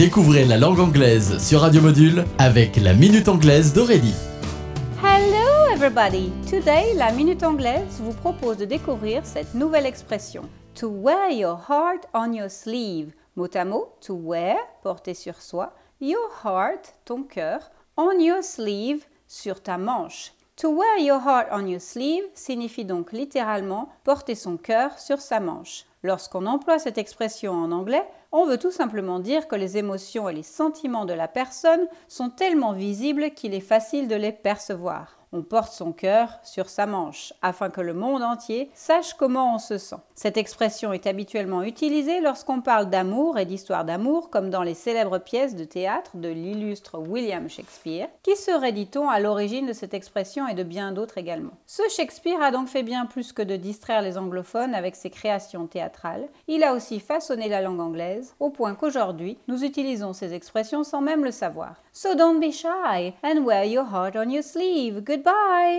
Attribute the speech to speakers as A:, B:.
A: Découvrez la langue anglaise sur Radio Module avec la Minute Anglaise d'Aurélie.
B: Hello everybody! Today, la Minute Anglaise vous propose de découvrir cette nouvelle expression. To wear your heart on your sleeve. Mot à mot, to wear, porter sur soi, your heart, ton cœur, on your sleeve, sur ta manche. To wear your heart on your sleeve signifie donc littéralement porter son cœur sur sa manche. Lorsqu'on emploie cette expression en anglais, on veut tout simplement dire que les émotions et les sentiments de la personne sont tellement visibles qu'il est facile de les percevoir on porte son cœur sur sa manche, afin que le monde entier sache comment on se sent. Cette expression est habituellement utilisée lorsqu'on parle d'amour et d'histoire d'amour, comme dans les célèbres pièces de théâtre de l'illustre William Shakespeare, qui serait, dit-on, à l'origine de cette expression et de bien d'autres également. Ce Shakespeare a donc fait bien plus que de distraire les anglophones avec ses créations théâtrales, il a aussi façonné la langue anglaise, au point qu'aujourd'hui, nous utilisons ces expressions sans même le savoir. So don't be shy and wear your heart on your sleeve. Goodbye.